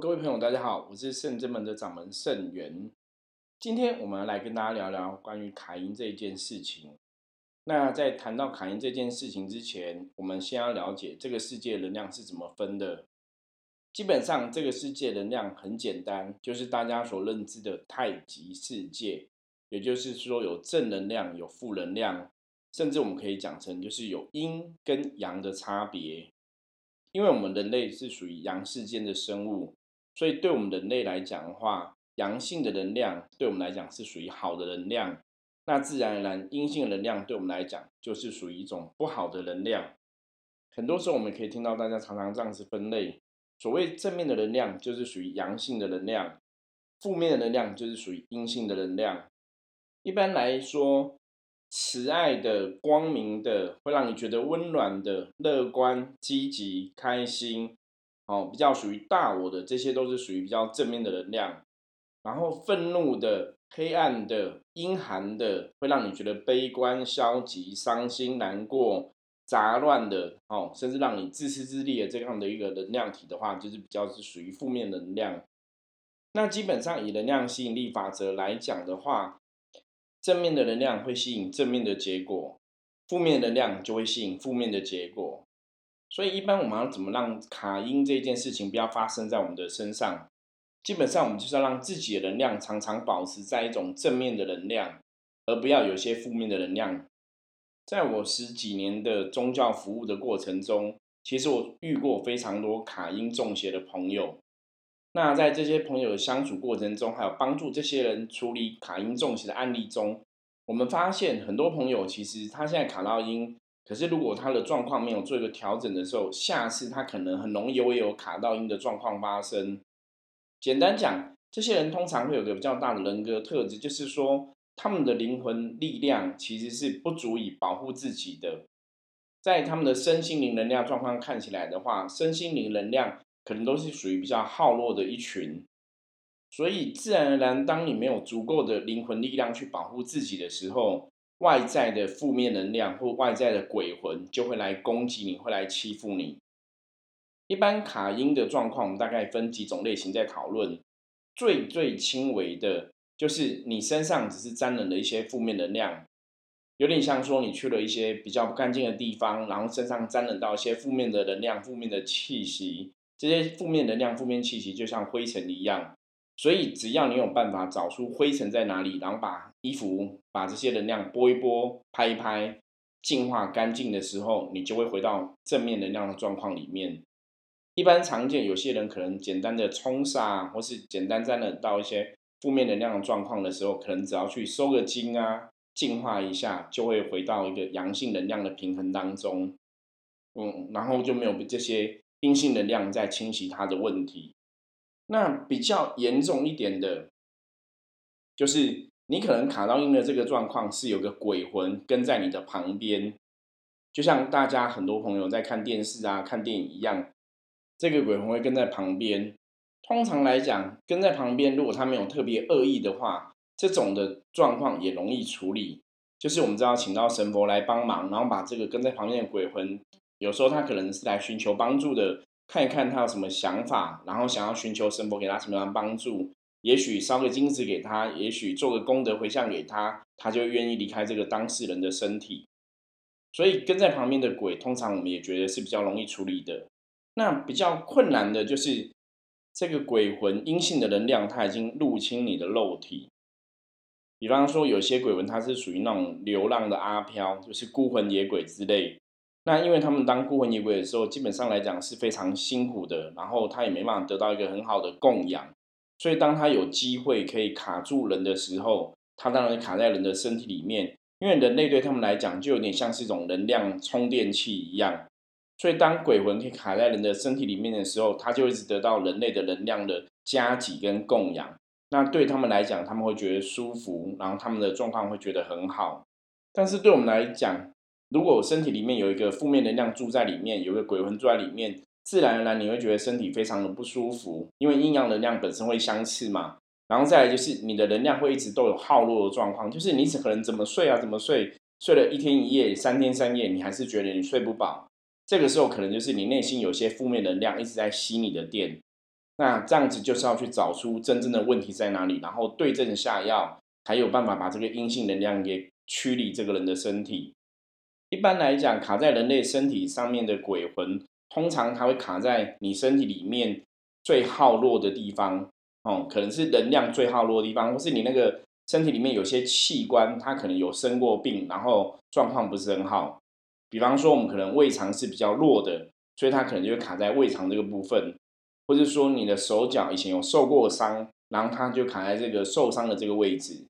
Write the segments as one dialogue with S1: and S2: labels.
S1: 各位朋友，大家好，我是圣真门的掌门圣元。今天我们来跟大家聊聊关于卡因这件事情。那在谈到卡因这件事情之前，我们先要了解这个世界能量是怎么分的。基本上，这个世界能量很简单，就是大家所认知的太极世界，也就是说有正能量、有负能量，甚至我们可以讲成就是有阴跟阳的差别。因为我们人类是属于阳世间的生物，所以对我们人类来讲的话，阳性的能量对我们来讲是属于好的能量。那自然而然，阴性的能量对我们来讲就是属于一种不好的能量。很多时候我们可以听到大家常常这样子分类：所谓正面的能量就是属于阳性的能量，负面的能量就是属于阴性的能量。一般来说。慈爱的、光明的，会让你觉得温暖的、乐观、积极、开心，哦，比较属于大我的，这些都是属于比较正面的能量。然后愤怒的、黑暗的、阴寒的，会让你觉得悲观、消极、伤心、难过、杂乱的，哦，甚至让你自私自利的这样的一个能量体的话，就是比较是属于负面能量。那基本上以能量吸引力法则来讲的话，正面的能量会吸引正面的结果，负面能量就会吸引负面的结果。所以，一般我们要怎么让卡因这件事情不要发生在我们的身上？基本上，我们就是要让自己的能量常常保持在一种正面的能量，而不要有些负面的能量。在我十几年的宗教服务的过程中，其实我遇过非常多卡因中邪的朋友。那在这些朋友的相处过程中，还有帮助这些人处理卡因中邪的案例中，我们发现很多朋友其实他现在卡到因，可是如果他的状况没有做一个调整的时候，下次他可能很容易也有卡到音的状况发生。简单讲，这些人通常会有个比较大的人格特质，就是说他们的灵魂力量其实是不足以保护自己的，在他们的身心灵能量状况看起来的话，身心灵能量。可能都是属于比较好弱的一群，所以自然而然，当你没有足够的灵魂力量去保护自己的时候，外在的负面能量或外在的鬼魂就会来攻击你，会来欺负你。一般卡因的状况，我们大概分几种类型在讨论。最最轻微的，就是你身上只是沾染了一些负面能量，有点像说你去了一些比较不干净的地方，然后身上沾染到一些负面的能量、负面的气息。这些负面能量、负面气息就像灰尘一样，所以只要你有办法找出灰尘在哪里，然后把衣服、把这些能量拨一拨、拍一拍，净化干净的时候，你就会回到正面能量的状况里面。一般常见，有些人可能简单的冲煞，或是简单沾染到一些负面能量的状况的时候，可能只要去收个精啊，净化一下，就会回到一个阳性能量的平衡当中。嗯，然后就没有这些。阴性能量在侵袭他的问题，那比较严重一点的，就是你可能卡到阴的这个状况是有个鬼魂跟在你的旁边，就像大家很多朋友在看电视啊、看电影一样，这个鬼魂会跟在旁边。通常来讲，跟在旁边，如果他没有特别恶意的话，这种的状况也容易处理。就是我们知道，请到神佛来帮忙，然后把这个跟在旁边的鬼魂。有时候他可能是来寻求帮助的，看一看他有什么想法，然后想要寻求神佛给他什么样的帮助。也许烧个金子给他，也许做个功德回向给他，他就愿意离开这个当事人的身体。所以跟在旁边的鬼，通常我们也觉得是比较容易处理的。那比较困难的就是这个鬼魂阴性的能量，它已经入侵你的肉体。比方说，有些鬼魂它是属于那种流浪的阿飘，就是孤魂野鬼之类。那因为他们当孤魂野鬼的时候，基本上来讲是非常辛苦的，然后他也没办法得到一个很好的供养，所以当他有机会可以卡住人的时候，他当然卡在人的身体里面，因为人类对他们来讲就有点像是一种能量充电器一样，所以当鬼魂可以卡在人的身体里面的时候，他就一直得到人类的能量的加给跟供养，那对他们来讲，他们会觉得舒服，然后他们的状况会觉得很好，但是对我们来讲，如果我身体里面有一个负面能量住在里面，有个鬼魂住在里面，自然而然你会觉得身体非常的不舒服，因为阴阳能量本身会相斥嘛。然后再来就是你的能量会一直都有耗弱的状况，就是你可能怎么睡啊，怎么睡，睡了一天一夜、三天三夜，你还是觉得你睡不饱。这个时候可能就是你内心有些负面能量一直在吸你的电。那这样子就是要去找出真正的问题在哪里，然后对症下药，才有办法把这个阴性能量给驱离这个人的身体。一般来讲，卡在人类身体上面的鬼魂，通常它会卡在你身体里面最耗弱的地方，哦，可能是能量最耗弱的地方，或是你那个身体里面有些器官，它可能有生过病，然后状况不是很好。比方说，我们可能胃肠是比较弱的，所以它可能就会卡在胃肠这个部分，或者说你的手脚以前有受过伤，然后它就卡在这个受伤的这个位置。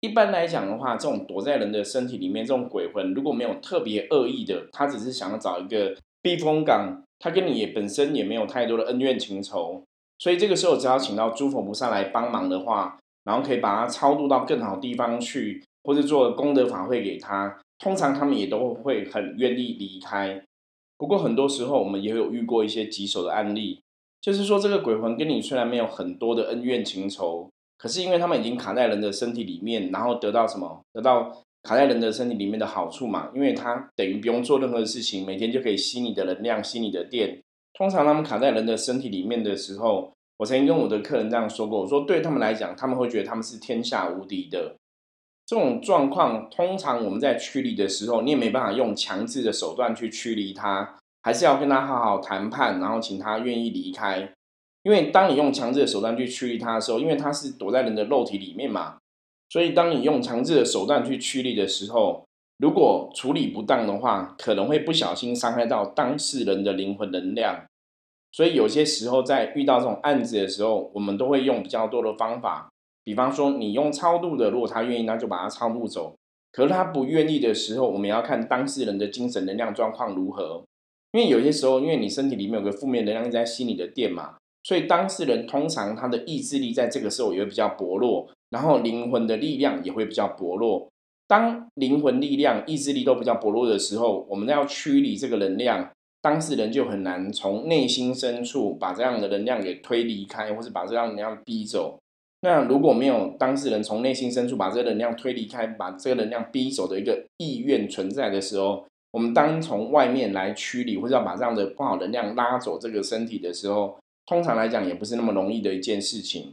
S1: 一般来讲的话，这种躲在人的身体里面，这种鬼魂如果没有特别恶意的，他只是想要找一个避风港，他跟你也本身也没有太多的恩怨情仇，所以这个时候只要请到诸佛菩萨来帮忙的话，然后可以把它超度到更好地方去，或者做功德法会给他，通常他们也都会很愿意离开。不过很多时候我们也有遇过一些棘手的案例，就是说这个鬼魂跟你虽然没有很多的恩怨情仇。可是因为他们已经卡在人的身体里面，然后得到什么？得到卡在人的身体里面的好处嘛？因为他等于不用做任何事情，每天就可以吸你的能量，吸你的电。通常他们卡在人的身体里面的时候，我曾经跟我的客人这样说过：我说对他们来讲，他们会觉得他们是天下无敌的。这种状况，通常我们在驱离的时候，你也没办法用强制的手段去驱离他，还是要跟他好好谈判，然后请他愿意离开。因为当你用强制的手段去驱离它的时候，因为它是躲在人的肉体里面嘛，所以当你用强制的手段去驱离的时候，如果处理不当的话，可能会不小心伤害到当事人的灵魂能量。所以有些时候在遇到这种案子的时候，我们都会用比较多的方法，比方说你用超度的，如果他愿意，那就把他超度走。可是他不愿意的时候，我们要看当事人的精神能量状况如何。因为有些时候，因为你身体里面有个负面能量在吸你的电嘛。所以当事人通常他的意志力在这个时候也会比较薄弱，然后灵魂的力量也会比较薄弱。当灵魂力量、意志力都比较薄弱的时候，我们要驱离这个能量，当事人就很难从内心深处把这样的能量给推离开，或是把这样能量逼走。那如果没有当事人从内心深处把这个能量推离开，把这个能量逼走的一个意愿存在的时候，我们当从外面来驱离，或者要把这样的不好能量拉走这个身体的时候，通常来讲，也不是那么容易的一件事情，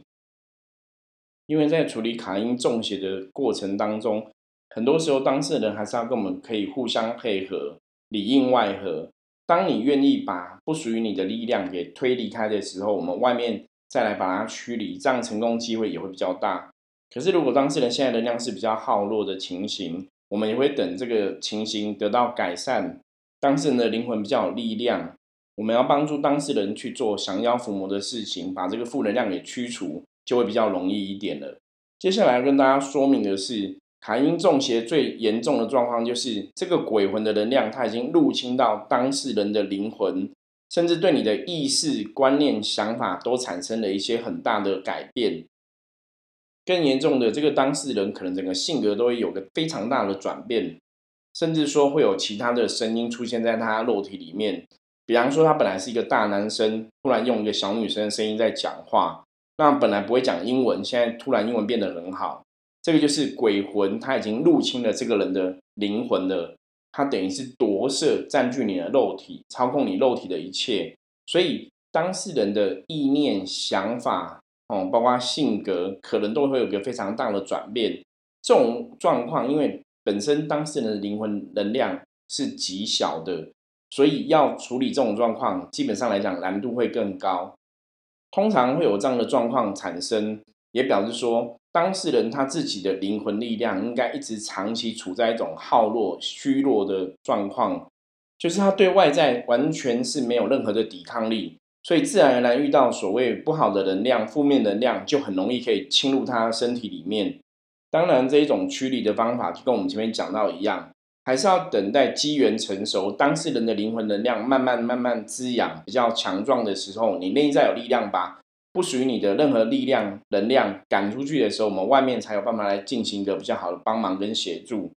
S1: 因为在处理卡因中邪的过程当中，很多时候当事人还是要跟我们可以互相配合，里应外合。当你愿意把不属于你的力量给推离开的时候，我们外面再来把它驱离，这样成功机会也会比较大。可是如果当事人现在能量是比较耗弱的情形，我们也会等这个情形得到改善，当事人的灵魂比较有力量。我们要帮助当事人去做降妖伏魔的事情，把这个负能量给驱除，就会比较容易一点了。接下来跟大家说明的是，卡因中邪最严重的状况，就是这个鬼魂的能量，它已经入侵到当事人的灵魂，甚至对你的意识、观念、想法都产生了一些很大的改变。更严重的，这个当事人可能整个性格都会有个非常大的转变，甚至说会有其他的声音出现在他肉体里面。比方说，他本来是一个大男生，突然用一个小女生的声音在讲话，那本来不会讲英文，现在突然英文变得很好。这个就是鬼魂，他已经入侵了这个人的灵魂了，他等于是夺舍、占据你的肉体，操控你肉体的一切。所以当事人的意念、想法，哦，包括性格，可能都会有个非常大的转变。这种状况，因为本身当事人的灵魂能量是极小的。所以要处理这种状况，基本上来讲难度会更高。通常会有这样的状况产生，也表示说当事人他自己的灵魂力量应该一直长期处在一种耗弱、虚弱的状况，就是他对外在完全是没有任何的抵抗力，所以自然而然遇到所谓不好的能量、负面能量，就很容易可以侵入他身体里面。当然，这一种驱离的方法就跟我们前面讲到一样。还是要等待机缘成熟，当事人的灵魂能量慢慢慢慢滋养，比较强壮的时候，你内在有力量把不属于你的任何力量能量赶出去的时候，我们外面才有办法来进行一个比较好的帮忙跟协助。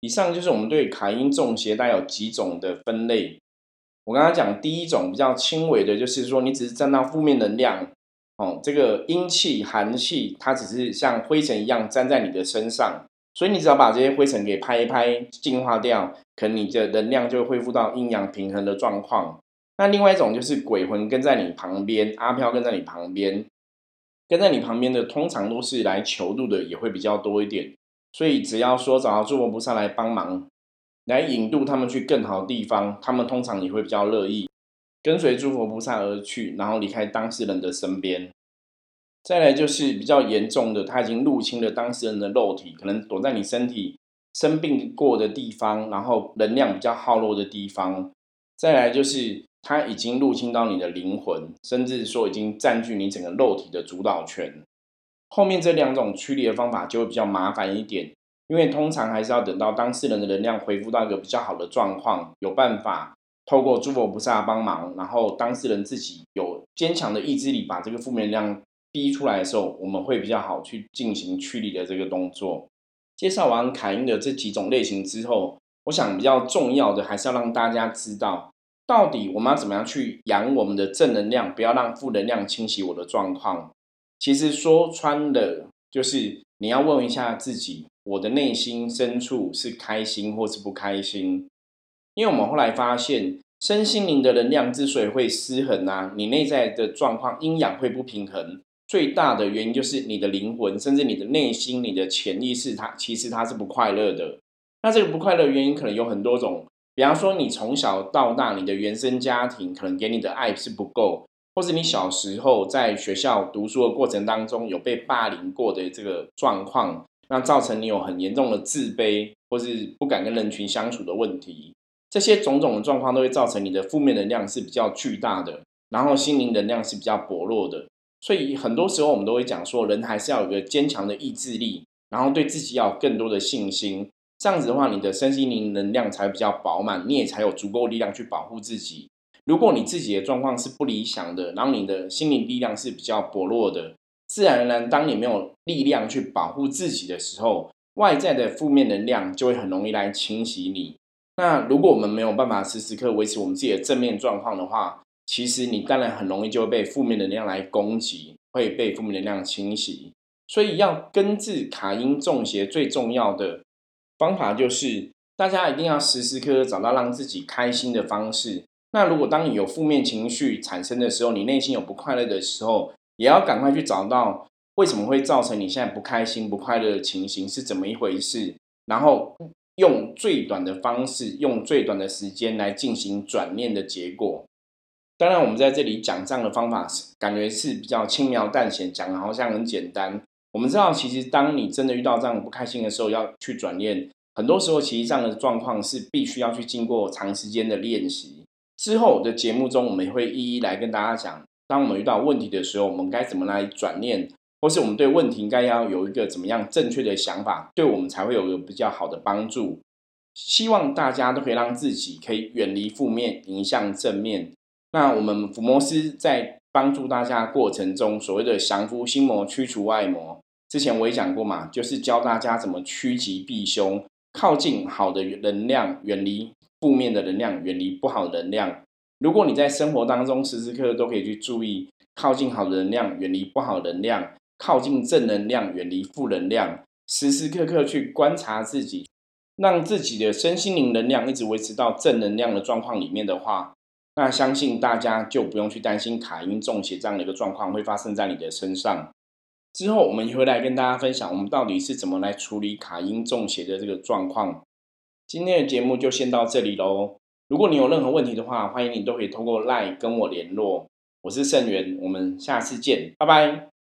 S1: 以上就是我们对卡因中邪带有几种的分类。我刚刚讲第一种比较轻微的，就是说你只是沾到负面能量，哦，这个阴气寒气，它只是像灰尘一样粘在你的身上。所以你只要把这些灰尘给拍一拍、净化掉，可能你的能量就恢复到阴阳平衡的状况。那另外一种就是鬼魂跟在你旁边，阿飘跟在你旁边，跟在你旁边的通常都是来求助的，也会比较多一点。所以只要说找到诸佛菩萨来帮忙，来引渡他们去更好的地方，他们通常也会比较乐意跟随诸佛菩萨而去，然后离开当事人的身边。再来就是比较严重的，他已经入侵了当事人的肉体，可能躲在你身体生病过的地方，然后能量比较耗落的地方。再来就是他已经入侵到你的灵魂，甚至说已经占据你整个肉体的主导权。后面这两种驱离的方法就会比较麻烦一点，因为通常还是要等到当事人的能量恢复到一个比较好的状况，有办法透过诸佛菩萨帮忙，然后当事人自己有坚强的意志力，把这个负面能量逼出来的时候，我们会比较好去进行驱离的这个动作。介绍完凯因的这几种类型之后，我想比较重要的还是要让大家知道，到底我们要怎么样去养我们的正能量，不要让负能量侵袭我的状况。其实说穿了，就是你要问一下自己，我的内心深处是开心或是不开心？因为我们后来发现，身心灵的能量之所以会失衡啊，你内在的状况阴阳会不平衡，最大的原因就是你的灵魂，甚至你的内心、你的潜意识，它其实它是不快乐的。那这个不快乐原因可能有很多种，比方说你从小到大，你的原生家庭可能给你的爱是不够。或是你小时候在学校读书的过程当中有被霸凌过的这个状况，那造成你有很严重的自卑，或是不敢跟人群相处的问题，这些种种的状况都会造成你的负面能量是比较巨大的，然后心灵能量是比较薄弱的。所以很多时候我们都会讲说，人还是要有个坚强的意志力，然后对自己要有更多的信心，这样子的话，你的身心灵能量才比较饱满，你也才有足够力量去保护自己。如果你自己的状况是不理想的，然后你的心理力量是比较薄弱的，自然而然，当你没有力量去保护自己的时候，外在的负面能量就会很容易来侵袭你。那如果我们没有办法时时刻维持我们自己的正面状况的话，其实你当然很容易就会被负面能量来攻击，会被负面能量侵袭。所以要根治卡因中邪最重要的方法就是，大家一定要时时刻刻找到让自己开心的方式。那如果当你有负面情绪产生的时候，你内心有不快乐的时候，也要赶快去找到为什么会造成你现在不开心、不快乐的情形是怎么一回事，然后用最短的方式、用最短的时间来进行转念的结果。当然，我们在这里讲这样的方法，感觉是比较轻描淡写，讲的好像很简单。我们知道，其实当你真的遇到这样不开心的时候，要去转念，很多时候其实这样的状况是必须要去经过长时间的练习。之后的节目中，我们也会一一来跟大家讲，当我们遇到问题的时候，我们该怎么来转念，或是我们对问题应该要有一个怎么样正确的想法，对我们才会有个比较好的帮助。希望大家都可以让自己可以远离负面，迎向正面。那我们伏魔师在帮助大家过程中，所谓的降服心魔、驱除外魔，之前我也讲过嘛，就是教大家怎么趋吉避凶，靠近好的能量，远离。负面的能量，远离不好能量。如果你在生活当中时时刻刻都可以去注意，靠近好的能量，远离不好能量；靠近正能量，远离负能量。时时刻刻去观察自己，让自己的身心灵能量一直维持到正能量的状况里面的话，那相信大家就不用去担心卡因中邪这样的一个状况会发生在你的身上。之后我们也会来跟大家分享，我们到底是怎么来处理卡因中邪的这个状况。今天的节目就先到这里喽。如果你有任何问题的话，欢迎你都可以通过 LINE 跟我联络。我是盛源，我们下次见，拜拜。